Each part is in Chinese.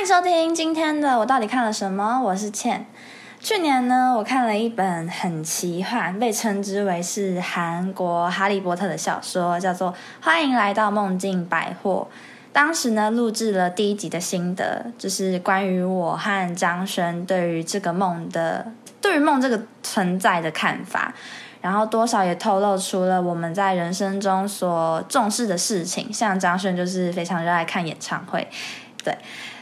欢迎收听今天的我到底看了什么？我是倩。去年呢，我看了一本很奇幻，被称之为是韩国《哈利波特》的小说，叫做《欢迎来到梦境百货》。当时呢，录制了第一集的心得，就是关于我和张轩对于这个梦的，对于梦这个存在的看法。然后多少也透露出了我们在人生中所重视的事情，像张轩就是非常热爱看演唱会。对，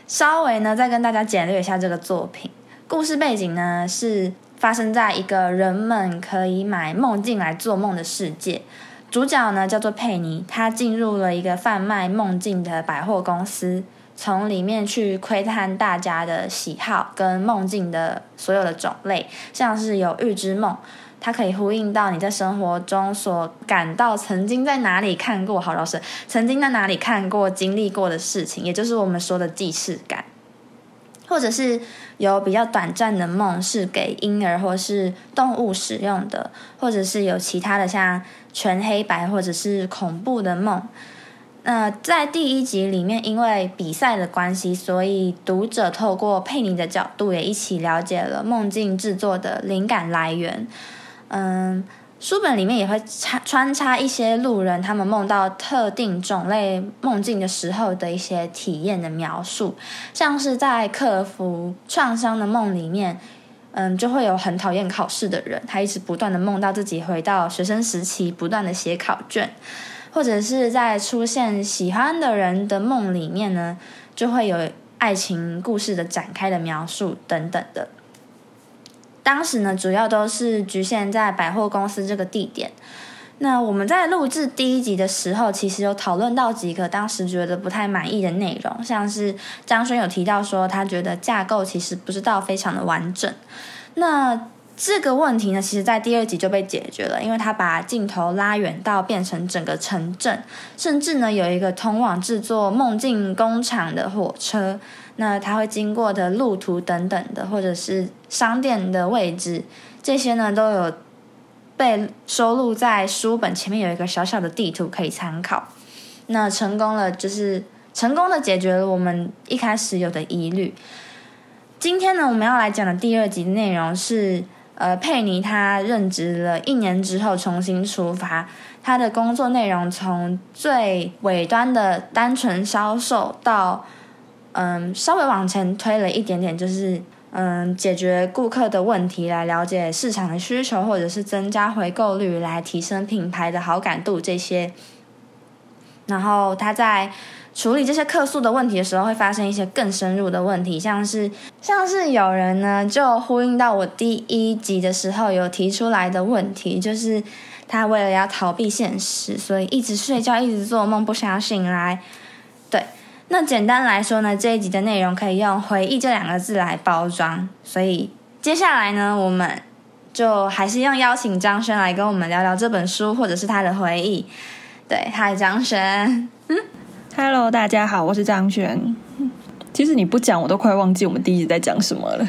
稍微呢再跟大家简略一下这个作品。故事背景呢是发生在一个人们可以买梦境来做梦的世界。主角呢叫做佩妮，她进入了一个贩卖梦境的百货公司，从里面去窥探大家的喜好跟梦境的所有的种类，像是有预知梦，它可以呼应到你在生活中所感到曾经在哪里看过，好老师曾经在哪里看过、经历过的事情，也就是我们说的既视感。或者是有比较短暂的梦，是给婴儿或是动物使用的，或者是有其他的像全黑白或者是恐怖的梦。那在第一集里面，因为比赛的关系，所以读者透过佩妮的角度，也一起了解了梦境制作的灵感来源。嗯。书本里面也会插穿插一些路人他们梦到特定种类梦境的时候的一些体验的描述，像是在克服创伤的梦里面，嗯，就会有很讨厌考试的人，他一直不断的梦到自己回到学生时期，不断的写考卷，或者是在出现喜欢的人的梦里面呢，就会有爱情故事的展开的描述等等的。当时呢，主要都是局限在百货公司这个地点。那我们在录制第一集的时候，其实有讨论到几个当时觉得不太满意的内容，像是张轩有提到说，他觉得架构其实不知道非常的完整。那这个问题呢，其实在第二集就被解决了，因为他把镜头拉远到变成整个城镇，甚至呢有一个通往制作梦境工厂的火车。那它会经过的路途等等的，或者是商店的位置，这些呢都有被收录在书本前面有一个小小的地图可以参考。那成功了，就是成功的解决了我们一开始有的疑虑。今天呢，我们要来讲的第二集内容是，呃，佩妮她任职了一年之后重新出发，她的工作内容从最尾端的单纯销售到。嗯，稍微往前推了一点点，就是嗯，解决顾客的问题，来了解市场的需求，或者是增加回购率，来提升品牌的好感度这些。然后他在处理这些客诉的问题的时候，会发生一些更深入的问题，像是像是有人呢，就呼应到我第一集的时候有提出来的问题，就是他为了要逃避现实，所以一直睡觉，一直做梦，不想要醒来。对。那简单来说呢，这一集的内容可以用“回忆”这两个字来包装。所以接下来呢，我们就还是用邀请张轩来跟我们聊聊这本书，或者是他的回忆。对，嗨，张轩。嗯，Hello，大家好，我是张轩。其实你不讲，我都快忘记我们第一集在讲什么了。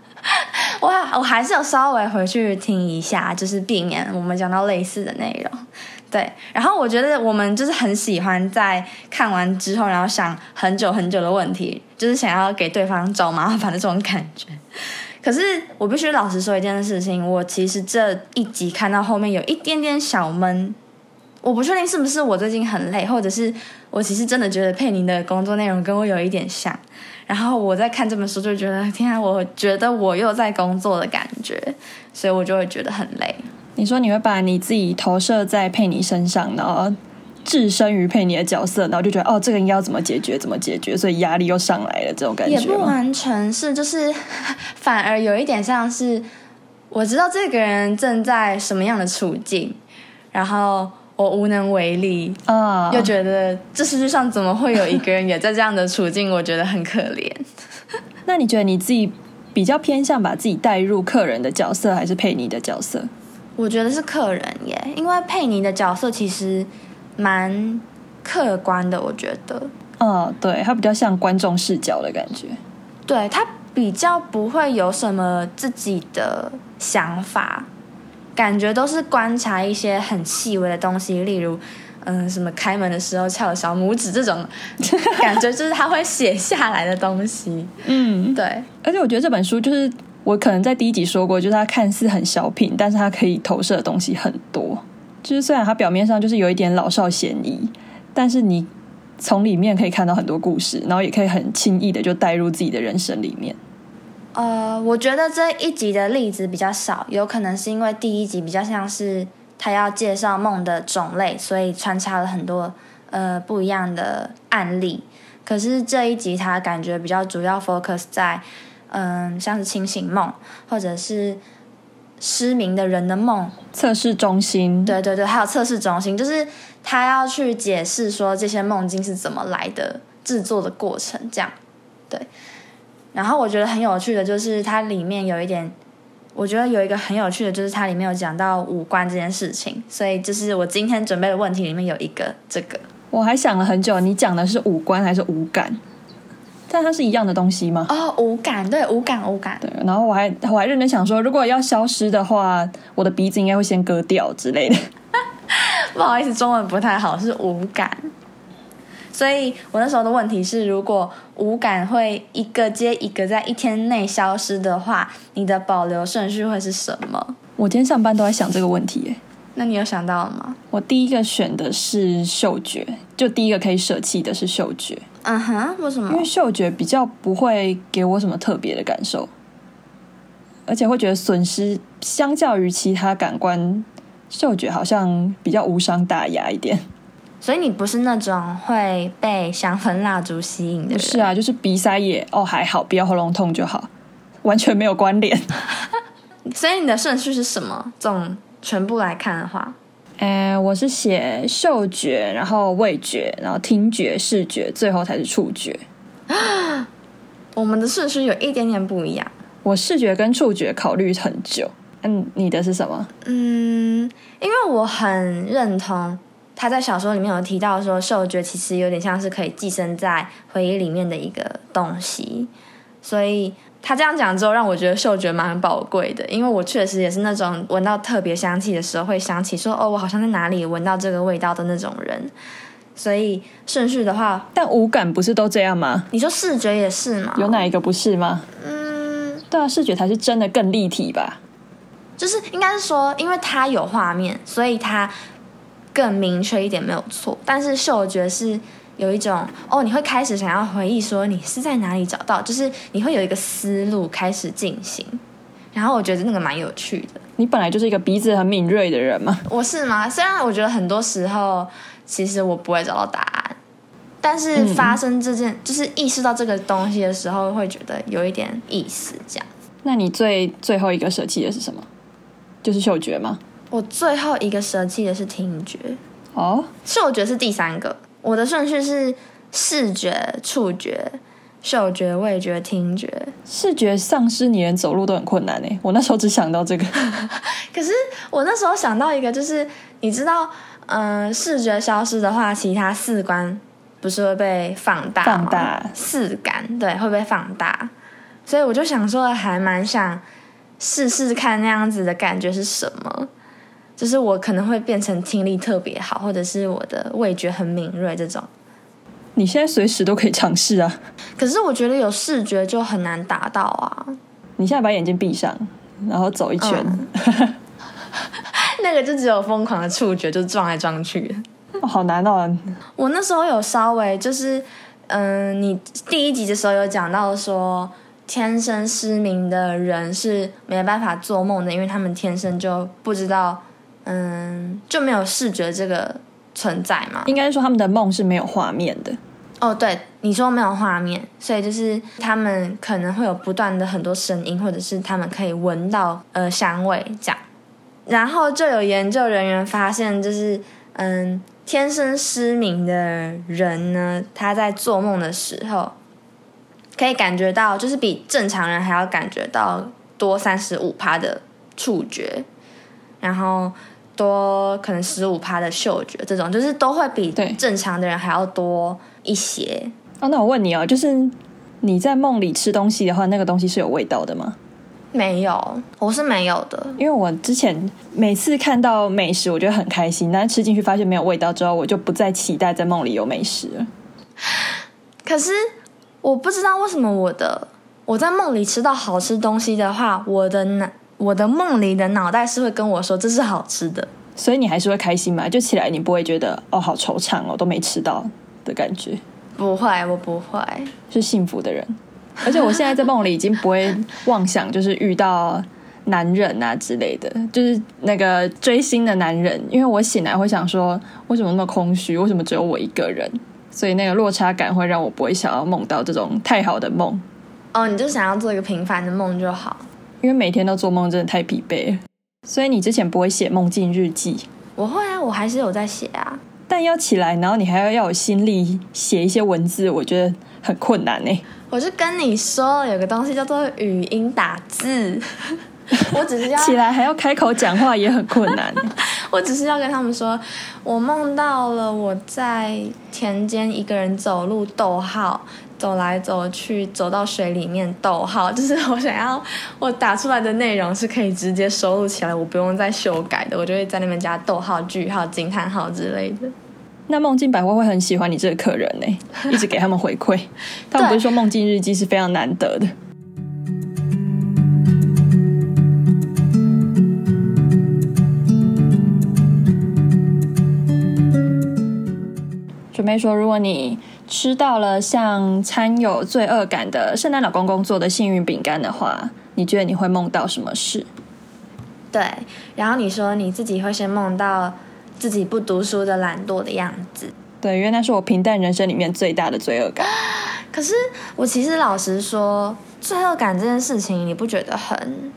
哇，我还是有稍微回去听一下，就是避免我们讲到类似的内容。对，然后我觉得我们就是很喜欢在看完之后，然后想很久很久的问题，就是想要给对方找麻烦的这种感觉。可是我必须老实说一件事情，我其实这一集看到后面有一点点小闷，我不确定是不是我最近很累，或者是我其实真的觉得佩妮的工作内容跟我有一点像。然后我在看这本书就觉得，天啊，我觉得我又在工作的感觉，所以我就会觉得很累。你说你会把你自己投射在佩妮身上，然后置身于佩妮的角色，然后就觉得哦，这个应该要怎么解决，怎么解决，所以压力又上来了，这种感觉。也不完全是，就是反而有一点像是我知道这个人正在什么样的处境，然后我无能为力啊，又觉得这世界上怎么会有一个人也在这样的处境，我觉得很可怜。那你觉得你自己比较偏向把自己带入客人的角色，还是佩妮的角色？我觉得是客人耶，因为佩妮的角色其实蛮客观的，我觉得。嗯，对，他比较像观众视角的感觉。对他比较不会有什么自己的想法，感觉都是观察一些很细微的东西，例如，嗯，什么开门的时候翘小拇指这种 感觉，就是他会写下来的东西。嗯，对，而且我觉得这本书就是我可能在第一集说过，就是它看似很小品，但是它可以投射的东西很多。就是虽然它表面上就是有一点老少咸宜，但是你从里面可以看到很多故事，然后也可以很轻易的就带入自己的人生里面。呃，我觉得这一集的例子比较少，有可能是因为第一集比较像是他要介绍梦的种类，所以穿插了很多呃不一样的案例。可是这一集他感觉比较主要 focus 在嗯、像是清醒梦，或者是失明的人的梦，测试中心，对对对，还有测试中心，就是他要去解释说这些梦境是怎么来的，制作的过程这样。对，然后我觉得很有趣的就是它里面有一点，我觉得有一个很有趣的就是它里面有讲到五官这件事情，所以就是我今天准备的问题里面有一个这个。我还想了很久，你讲的是五官还是五感？但它是一样的东西吗？哦，五感，对，五感，五感。对，然后我还我还认真想说，如果要消失的话，我的鼻子应该会先割掉之类的。不好意思，中文不太好，是五感。所以我那时候的问题是，如果五感会一个接一个在一天内消失的话，你的保留顺序会是什么？我今天上班都在想这个问题耶。那你有想到了吗？我第一个选的是嗅觉，就第一个可以舍弃的是嗅觉，嗯哼，为什么因为？嗅觉比较不会给我什么特别的感受，而且会觉得损失相较于其他感官，嗅觉好像比较无伤大雅一点。所以你不是那种会被香氛蜡烛吸引的人？是啊，就是鼻塞也哦还好，不要喉咙痛就好，完全没有关联。所以你的顺序是什么？总全部来看的话，呃，我是写嗅觉，然后味觉，然后听觉、视觉，最后才是触觉。我们的顺序有一点点不一样。我视觉跟触觉考虑很久。嗯，你的是什么？嗯，因为我很认同他在小说里面有提到说，嗅觉其实有点像是可以寄生在回忆里面的一个东西，所以他这样讲之后，让我觉得嗅觉蛮宝贵的。因为我确实也是那种闻到特别香气的时候，会想起说，哦，我好像在哪里闻到这个味道的那种人。所以顺序的话，但五感不是都这样吗？你说视觉也是吗？有哪一个不是吗？嗯，对啊，视觉才是真的更立体吧？就是应该是说，因为它有画面，所以它更明确一点没有错。但是嗅觉是有一种哦，你会开始想要回忆说你是在哪里找到，就是你会有一个思路开始进行。然后我觉得那个蛮有趣的。你本来就是一个鼻子很敏锐的人嘛。我是吗？虽然我觉得很多时候其实我不会找到答案，但是发生这件、就是意识到这个东西的时候，会觉得有一点意思。这样，那你最最后一个舍弃的是什么？就是嗅觉吗？我最后一个舍弃的是听觉。哦，嗅觉是第三个，我的顺序是视觉、触觉、嗅觉、味觉、听觉。视觉丧失，你连走路都很困难哎。我那时候只想到这个。可是我那时候想到一个，就是你知道，嗯、视觉消失的话，其他四观不是会被放大吗？放大四感对会被放大，所以我就想说，还蛮想试试看那样子的感觉是什么。就是我可能会变成听力特别好，或者是我的味觉很敏锐这种。你现在随时都可以尝试啊。可是我觉得有视觉就很难达到啊，你现在把眼睛闭上，然后走一圈。那个就只有疯狂的触觉，就撞来撞去好难哦。我那时候有稍微就是，嗯，你第一集的时候有讲到说，天生失明的人是没办法做梦的，因为他们天生就不知道，嗯，就没有视觉这个存在嘛。应该说他们的梦是没有画面的。哦，对，你说没有画面，所以就是他们可能会有不断的很多声音，或者是他们可以闻到呃香味这样。然后就有研究人员发现，就是嗯，天生失明的人呢，他在做梦的时候，可以感觉到，就是比正常人还要感觉到多三十五趴的触觉，然后多可能十五趴的嗅觉，这种就是都会比正常的人还要多一些。哦，那我问你哦，就是你在梦里吃东西的话，那个东西是有味道的吗？没有，我是没有的。因为我之前每次看到美食，我觉得很开心，但是吃进去发现没有味道之后，我就不再期待在梦里有美食了。可是我不知道为什么我的我在梦里吃到好吃东西的话，我的脑我的梦里的脑袋是会跟我说这是好吃的。所以你还是会开心嘛？就起来你不会觉得哦好惆怅哦都没吃到的感觉，不会，我不会。是幸福的人。而且我现在在梦里已经不会妄想，就是遇到男人啊之类的，就是那个追星的男人。因为我醒来会想说，为什么那么空虚？为什么只有我一个人？所以那个落差感会让我不会想要梦到这种太好的梦。哦，你就想要做一个平凡的梦就好。因为每天都做梦真的太疲惫了。所以你之前不会写梦境日记？我会啊，我还是有在写啊。但要起来，然后你还要要有心力写一些文字，我觉得很困难呢。我是跟你说，有个东西叫做语音打字，我只是要起来还要开口讲话，也很困难。我只是要跟他们说，我梦到了我在田间一个人走路，逗号走来走去，走到水里面，逗号，就是我想要我打出来的内容是可以直接收录起来，我不用再修改的，我就会在那边加逗号、句号、惊叹号之类的。那梦境百货会很喜欢你这个客人呢，一直给他们回馈。他们不是说梦境日记是非常难得的。准备说，如果你吃到了像餐有罪恶感的圣诞老公公做的幸运饼干的话，你觉得你会梦到什么事？对，然后你说你自己会先梦到。自己不读书的懒惰的样子，对，因为那是我平淡人生里面最大的罪恶感。可是我其实老实说，罪恶感这件事情，你不觉得很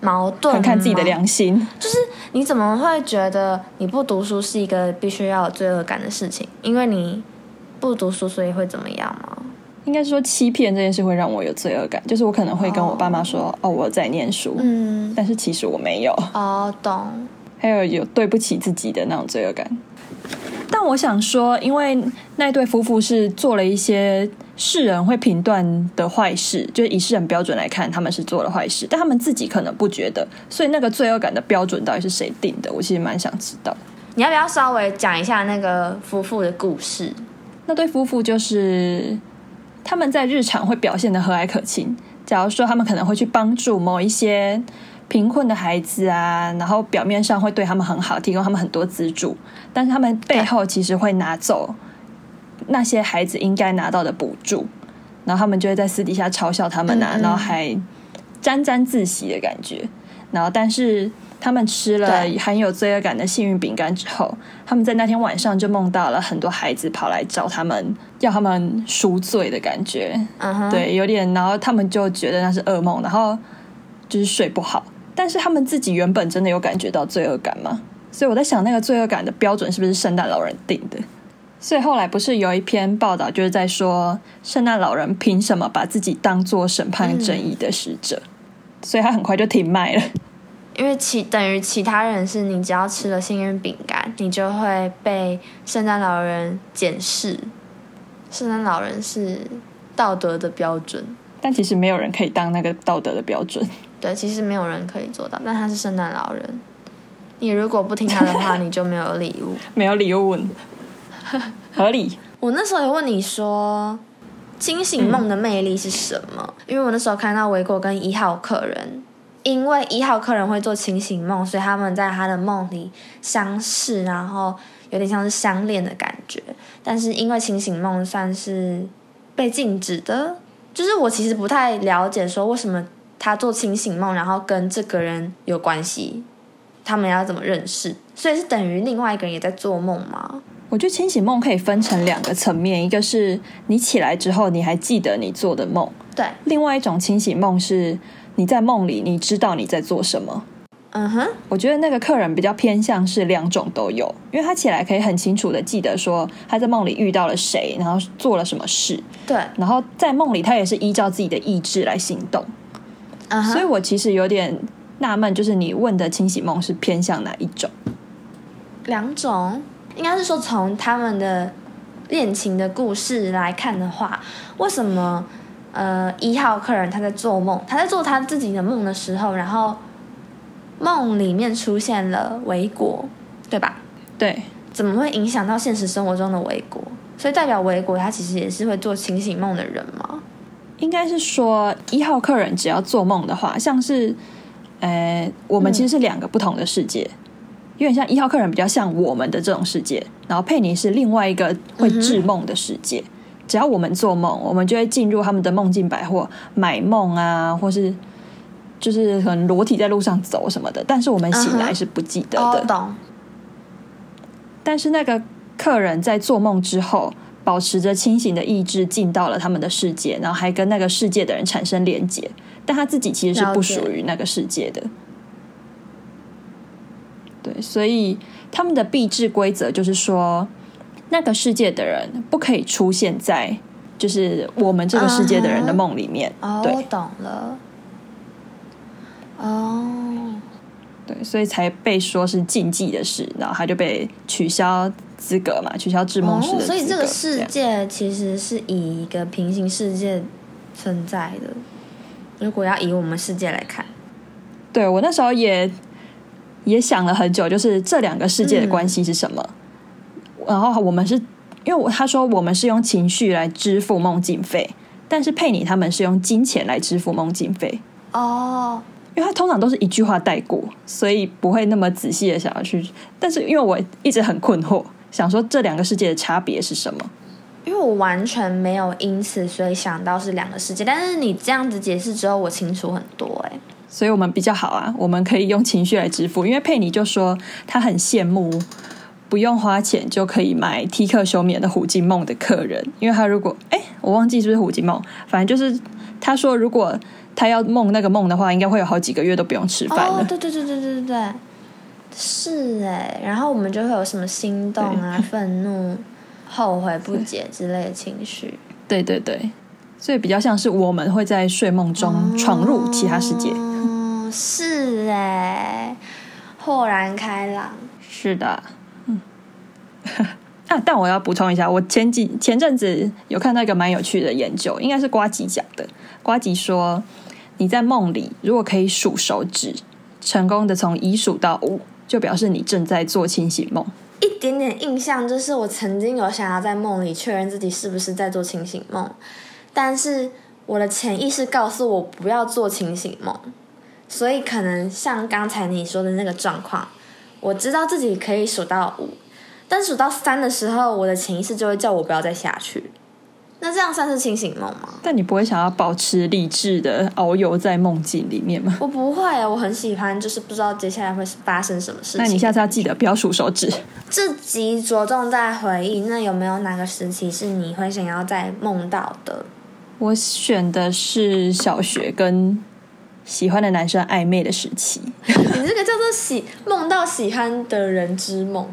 矛盾很看自己的良心，就是你怎么会觉得你不读书是一个必须要有罪恶感的事情？因为你不读书，所以会怎么样吗？应该是说欺骗这件事会让我有罪恶感，就是我可能会跟我爸妈说：“哦，我在念书。”嗯，但是其实我没有。哦，懂。还有有对不起自己的那种罪恶感，但我想说，因为那对夫妇是做了一些世人会评断的坏事，就是以世人标准来看，他们是做了坏事，但他们自己可能不觉得，所以那个罪恶感的标准到底是谁定的？我其实蛮想知道。你要不要稍微讲一下那个夫妇的故事？那对夫妇就是他们在日常会表现的和蔼可亲，假如说他们可能会去帮助某一些。贫困的孩子啊，然后表面上会对他们很好，提供他们很多资助，但是他们背后其实会拿走那些孩子应该拿到的补助，然后他们就会在私底下嘲笑他们啊，然后还沾沾自喜的感觉。然后，但是他们吃了含有罪恶感的幸运饼干之后，他们在那天晚上就梦到了很多孩子跑来找他们，要他们赎罪的感觉。嗯对，有点，然后他们就觉得那是噩梦，然后就是睡不好。但是他们自己原本真的有感觉到罪恶感吗？所以我在想，那个罪恶感的标准是不是圣诞老人定的？所以后来不是有一篇报道，就是在说圣诞老人凭什么把自己当做审判正义的使者？所以他很快就停卖了。因为其等于其他人是你只要吃了幸运饼干，你就会被圣诞老人检视。圣诞老人是道德的标准，但其实没有人可以当那个道德的标准。对，其实没有人可以做到，但他是圣诞老人。你如果不听他的话，你就没有礼物。没有礼物，合理。我那时候有问你说，清醒梦的魅力是什么？因为我那时候看到维果跟一号客人，因为一号客人会做清醒梦，所以他们在他的梦里相视，然后有点像是相恋的感觉。但是因为清醒梦算是被禁止的，就是我其实不太了解说为什么。他做清醒梦，然后跟这个人有关系，他们要怎么认识？所以是等于另外一个人也在做梦吗？我觉得清醒梦可以分成两个层面，一个是你起来之后你还记得你做的梦，对；另外一种清醒梦是你在梦里你知道你在做什么。嗯哼，我觉得那个客人比较偏向是两种都有，因为他起来可以很清楚的记得说他在梦里遇到了谁，然后做了什么事，对；然后在梦里他也是依照自己的意志来行动。所以，我其实有点纳闷，就是你问的清洗梦是偏向哪一种？两种，应该是说从他们的恋情的故事来看的话，为什么呃一号客人他在做梦，他在做他自己的梦的时候，然后梦里面出现了维国，对吧？对，怎么会影响到现实生活中的维国？所以代表维国他其实也是会做清醒梦的人吗？应该是说一号客人只要做梦的话，像是，呃，我们其实是两个不同的世界，有点像一号客人比较像我们的这种世界，然后佩妮是另外一个会制梦的世界。只要我们做梦，我们就会进入他们的梦境百货买梦啊，或是就是可能裸体在路上走什么的。但是我们醒来是不记得的。懂。但是那个客人在做梦之后。保持着清醒的意志进到了他们的世界，然后还跟那个世界的人产生连接，但他自己其实是不属于那个世界的。对，所以他们的币制规则就是说，那个世界的人不可以出现在就是我们这个世界的人的梦里面。哦，我懂了。哦，对，所以才被说是禁忌的事，然后他就被取消。资格嘛，取消制梦师的所以这个世界其实是以一个平行世界存在的。如果要以我们世界来看，对我那时候也也想了很久，就是这两个世界的关系是什么。然后我们是因为他说我们是用情绪来支付梦境费，但是佩妮他们是用金钱来支付梦境费。哦，因为他通常都是一句话带过，所以不会那么仔细的想要去。但是因为我一直很困惑。想说这两个世界的差别是什么？因为我完全没有因此所以想到是两个世界，但是你这样子解释之后，我清楚很多哎。所以我们比较好啊，我们可以用情绪来支付。因为佩妮就说她很羡慕不用花钱就可以买 T 克休眠的虎金梦的客人，因为他如果哎我忘记是不是虎金梦，反正就是他说如果他要梦那个梦的话，应该会有好几个月都不用吃饭了。对对对对对对对。是哎，然后我们就会有什么心动啊、愤怒、后悔不解之类的情绪。对对对，所以比较像是我们会在睡梦中闯入其他世界。嗯是哎，豁然开朗。是的，嗯。啊，但我要补充一下，我前几前阵子有看到一个蛮有趣的研究，应该是瓜吉讲的。瓜吉说，你在梦里如果可以数手指，成功的从一数到五。就表示你正在做清醒梦。一点点印象就是，我曾经有想要在梦里确认自己是不是在做清醒梦，但是我的潜意识告诉我不要做清醒梦，所以可能像刚才你说的那个状况，我知道自己可以数到五，但数到三的时候，我的潜意识就会叫我不要再下去。那这样算是清醒梦吗？但你不会想要保持理智的遨游在梦境里面吗？我不会，我很喜欢，就是不知道接下来会发生什么事情。那你下次要记得不要数手指。这集着重在回忆，那有没有哪个时期是你会想要再梦到的？我选的是小学跟喜欢的男生暧昧的时期。你这个叫做喜梦到喜欢的人之梦。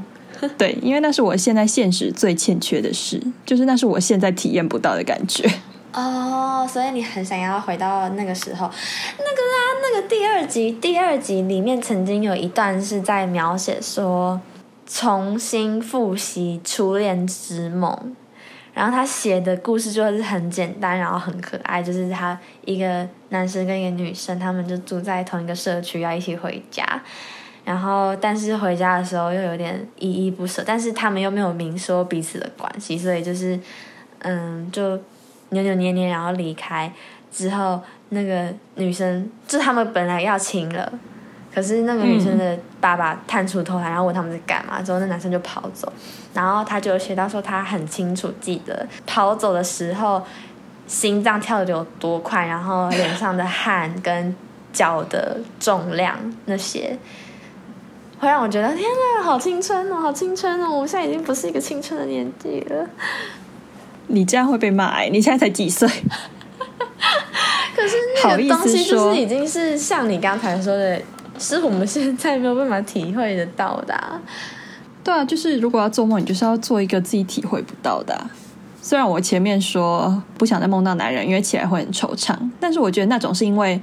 对，因为那是我现在现实最欠缺的事，就是那是我现在体验不到的感觉。哦，所以你很想要回到那个时候，那个啊，那个第二集，第二集里面曾经有一段是在描写说重新复习初恋之梦，然后他写的故事就是很简单，然后很可爱，就是他一个男生跟一个女生，他们就住在同一个社区，要一起回家。然后，但是回家的时候又有点依依不舍，但是他们又没有明说彼此的关系，所以就是，嗯，就扭扭捏捏，然后离开之后，那个女生就他们本来要亲了，可是那个女生的爸爸探出头来，然后问他们在干嘛，之后那男生就跑走，然后他就写到说他很清楚记得跑走的时候心脏跳的有多快，然后脸上的汗跟脚的重量那些。会让我觉得天哪，好青春哦，好青春哦！我现在已经不是一个青春的年纪了。你这样会被骂哎！你现在才几岁？可是那个东西就是已经是像你刚才说的，是我们现在没有办法体会得到的。对啊，就是如果要做梦，你就是要做一个自己体会不到的。虽然我前面说不想再梦到男人，因为起来会很惆怅，但是我觉得那种是因为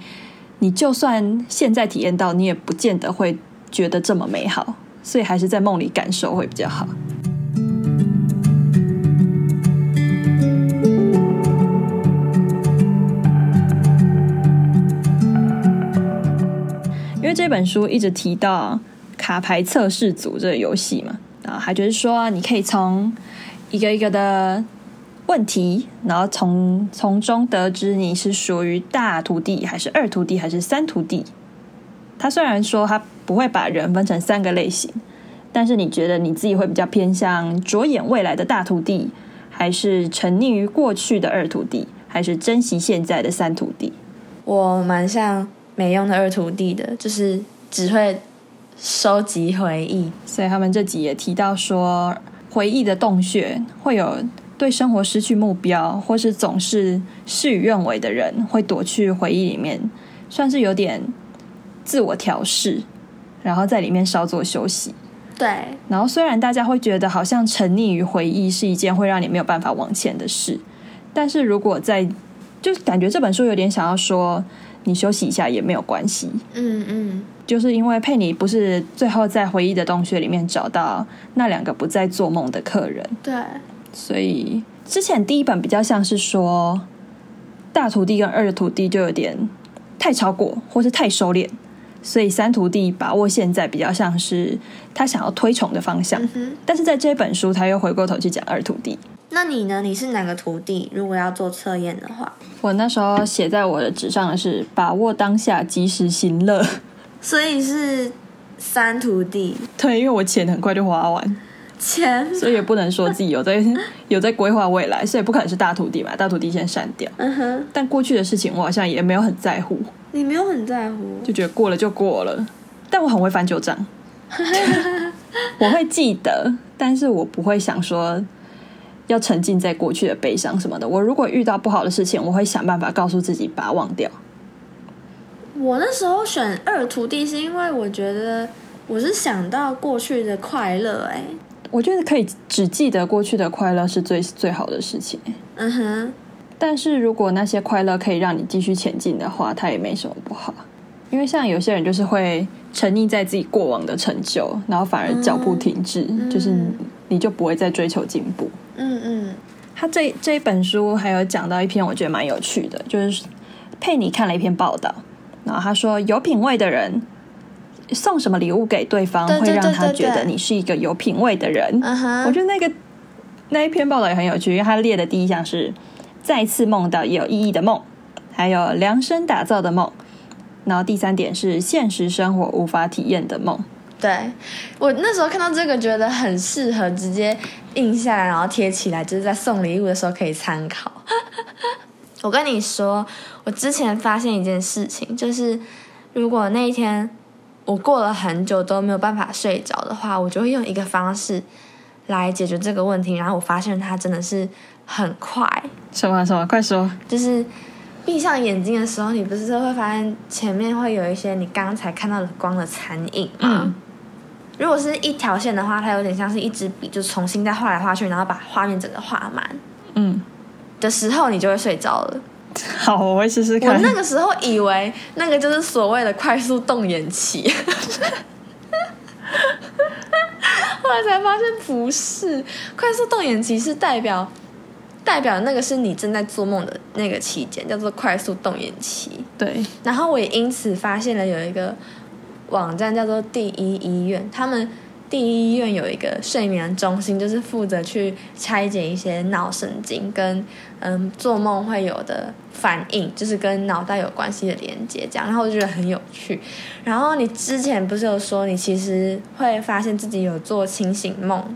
你就算现在体验到，你也不见得会。觉得这么美好所以还是在梦里感受会比较好。因为这本书一直提到卡牌测试组这个游戏嘛啊还就是说你可以从一个一个的问题然后从从中得知你是属于大徒弟还是二徒弟还是三徒弟他虽然说他不会把人分成三个类型，但是你觉得你自己会比较偏向着眼未来的大徒弟，还是沉溺于过去的二徒弟，还是珍惜现在的三徒弟？我蛮像没用的二徒弟的，就是只会收集回忆。所以他们这集也提到说，回忆的洞穴会有对生活失去目标，或是总是事与愿违的人，会躲去回忆里面，算是有点自我调试，然后在里面稍作休息。对，然后虽然大家会觉得好像沉溺于回忆是一件会让你没有办法往前的事，但是如果在就感觉这本书有点想要说，你休息一下也没有关系。嗯嗯，就是因为佩妮不是最后在回忆的洞穴里面找到那两个不再做梦的客人，对，所以之前第一本比较像是说大徒弟跟二徒弟就有点太超过或是太收敛，所以三徒弟把握现在比较像是他想要推崇的方向。嗯。但是在这本书，他又回过头去讲二徒弟。那你呢？你是哪个徒弟？如果要做测验的话，我那时候写在我的纸上的是把握当下，及时行乐。所以是三徒弟对，因为我钱很快就花完，钱。所以也不能说自己有在 有在规划未来，所以不可能是大徒弟嘛。大徒弟先删掉。嗯哼，但过去的事情我好像也没有很在乎，你没有很在乎。就觉得过了就过了。但我很会翻旧账，我会记得，但是我不会想说要沉浸在过去的悲伤什么的。我如果遇到不好的事情，我会想办法告诉自己把它忘掉。我那时候选二徒弟是因为我觉得我是想到过去的快乐、哎，我觉得可以只记得过去的快乐是最最好的事情。嗯哼，但是如果那些快乐可以让你继续前进的话，它也没什么不好。因为像有些人就是会沉溺在自己过往的成就，然后反而脚步停滞，就是你就不会再追求进步。嗯嗯，他这这一本书还有讲到一篇我觉得蛮有趣的，就是佩妮看了一篇报道，然后他说有品味的人送什么礼物给对方，会让他觉得你是一个有品味的人。我觉得那个那一篇报道也很有趣，因为他列的第一项是再次梦到有意义的梦，还有量身打造的梦，然后第三点是现实生活无法体验的梦。对我那时候看到这个，觉得很适合直接印下来，然后贴起来，就是在送礼物的时候可以参考。我跟你说，我之前发现一件事情，就是如果那一天我过了很久都没有办法睡着的话，我就会用一个方式来解决这个问题。然后我发现它真的是很快，什么什么？快说！就是闭上眼睛的时候，你不是就会发现前面会有一些你刚才看到的光的残影吗？嗯如果是一条线的话，它有点像是一支笔，就重新再画来画去，然后把画面整个画满嗯，的时候，你就会睡着了。好，我会试试看我。那个时候以为那个就是所谓的快速动眼期，后来才发现不是，快速动眼期是代表代表那个是你正在做梦的那个期间，叫做快速动眼期。对，然后我也因此发现了有一个网站叫做第一医院，他们第一医院有一个睡眠中心，就是负责去拆解一些脑神经跟嗯做梦会有的反应，就是跟脑袋有关系的连接，这样，然后我就觉得很有趣。然后你之前不是有说你其实会发现自己有做清醒梦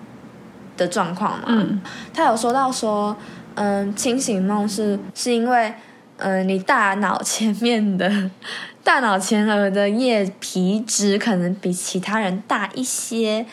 的状况嘛？嗯，他有说到说，嗯，清醒梦是是因为，嗯，你大脑前面的 大脑前额的叶皮质可能比其他人大一些，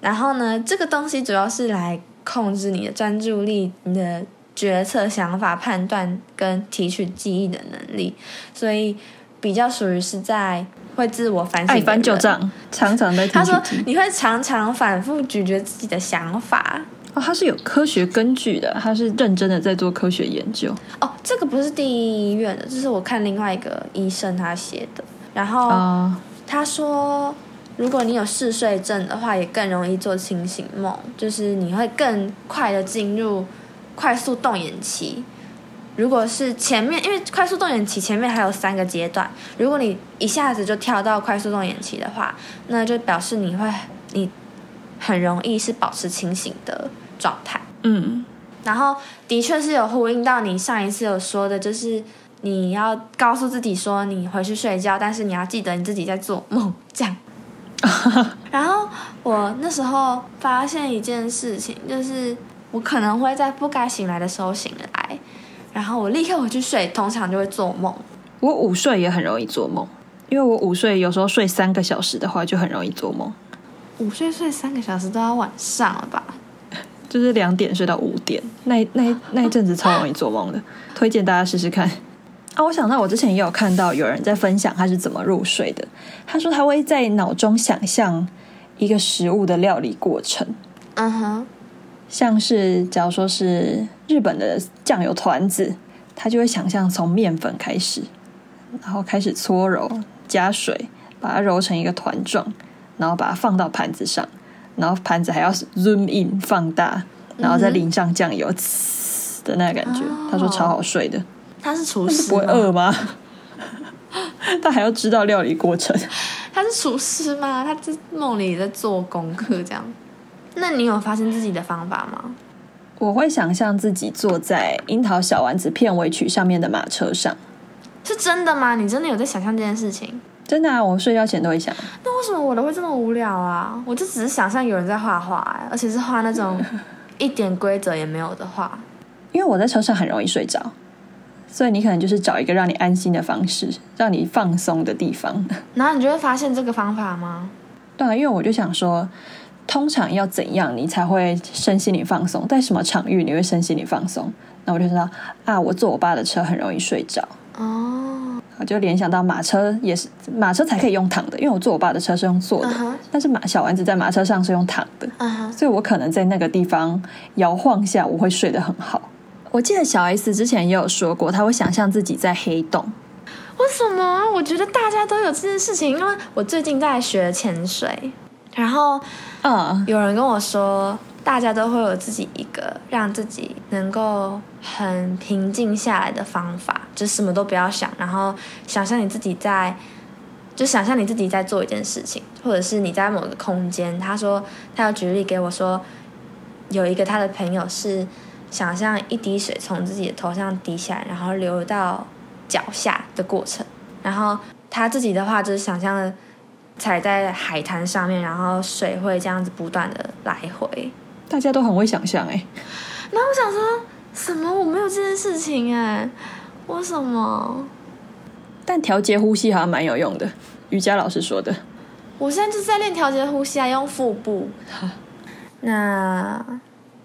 然后呢，这个东西主要是来控制你的专注力、你的决策、想法、判断跟提取记忆的能力，所以比较属于是在会自我反省。爱翻旧账，常常在他说。你会常常反复咀嚼自己的想法。哦，他是有科学根据的，他是认真的在做科学研究。哦，这个不是第一医院的，这是我看另外一个医生他写的。然后啊、他说，如果你有嗜睡症的话，也更容易做清醒梦，就是你会更快的进入快速动眼期。如果是前面，因为快速动眼期前面还有三个阶段，如果你一下子就跳到快速动眼期的话，那就表示你会你很容易是保持清醒的状态。嗯，然后的确是有呼应到你上一次有说的，就是你要告诉自己说你回去睡觉，但是你要记得你自己在做梦，这样。然后我那时候发现一件事情，就是我可能会在不该醒来的时候醒来，然后我立刻回去睡，通常就会做梦。我午睡也很容易做梦，因为我午睡有时候睡三个小时的话，就很容易做梦，午睡睡三个小时都要晚上了吧？就是两点睡到五点，那那那一阵子超容易做梦的，推荐大家试试看。啊，我想到我之前也有看到有人在分享他是怎么入睡的，他说他会在脑中想象一个食物的料理过程，嗯哼，像是假如说是日本的酱油团子，他就会想象从面粉开始，然后开始搓揉加水，把它揉成一个团状，然后把它放到盘子上，然后盘子还要 zoom in 放大，然后再淋上酱油，呲的那个感觉，他说超好睡的。他是厨师不会饿吗？吗？他还要知道料理过程。他是厨师吗？他这梦里在做功课这样。那你有发现自己的方法吗？我会想象自己坐在《樱桃小丸子》片尾曲上面的马车上。是真的吗？你真的有在想象这件事情？真的啊，我睡觉前都会想。那为什么我的会这么无聊啊？我就只是想象有人在画画、哎，而且是画那种 一点规则也没有的画。因为我在车上很容易睡着，所以你可能就是找一个让你安心的方式，让你放松的地方。然后你就会发现这个方法吗？对啊，因为我就想说，通常要怎样你才会身心灵放松？在什么场域你会身心灵放松？那我就知道啊，我坐我爸的车很容易睡着。哦，我就联想到马车也是马车才可以用躺的，因为我坐我爸的车是用坐的但是马小丸子在马车上是用躺的，所以我可能在那个地方摇晃下，我会睡得很好。我记得小 S 之前也有说过，她会想象自己在黑洞，为什么啊？我觉得大家都有这件事情，因为我最近在学潜水，然后嗯，有人跟我说，大家都会有自己一个让自己能够很平静下来的方法，就什么都不要想，然后想象你自己在，就想象你自己在做一件事情，或者是你在某个空间。他说，他要举例给我说，有一个他的朋友是想象一滴水从自己的头上滴下来，然后流到脚下的过程，然后他自己的话就是想象踩在海滩上面，然后水会这样子不断的来回。大家都很会想象哎、然后我想说什么？我没有这件事情哎，为什么？但调节呼吸好像蛮有用的，瑜伽老师说的。我现在就是在练调节呼吸啊，用腹部。那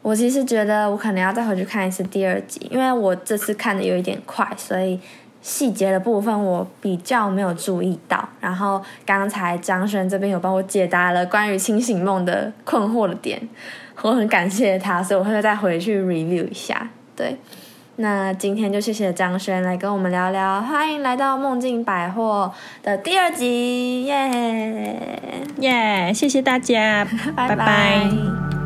我其实觉得我可能要再回去看一次第二集，因为我这次看的有一点快，所以细节的部分我比较没有注意到。然后刚才张轩这边有帮我解答了关于清醒梦的困惑的点，我很感谢他，所以我会再回去 review 一下。对，那今天就谢谢张轩来跟我们聊聊，欢迎来到梦境百货的第二集，耶、耶、谢谢大家，拜拜拜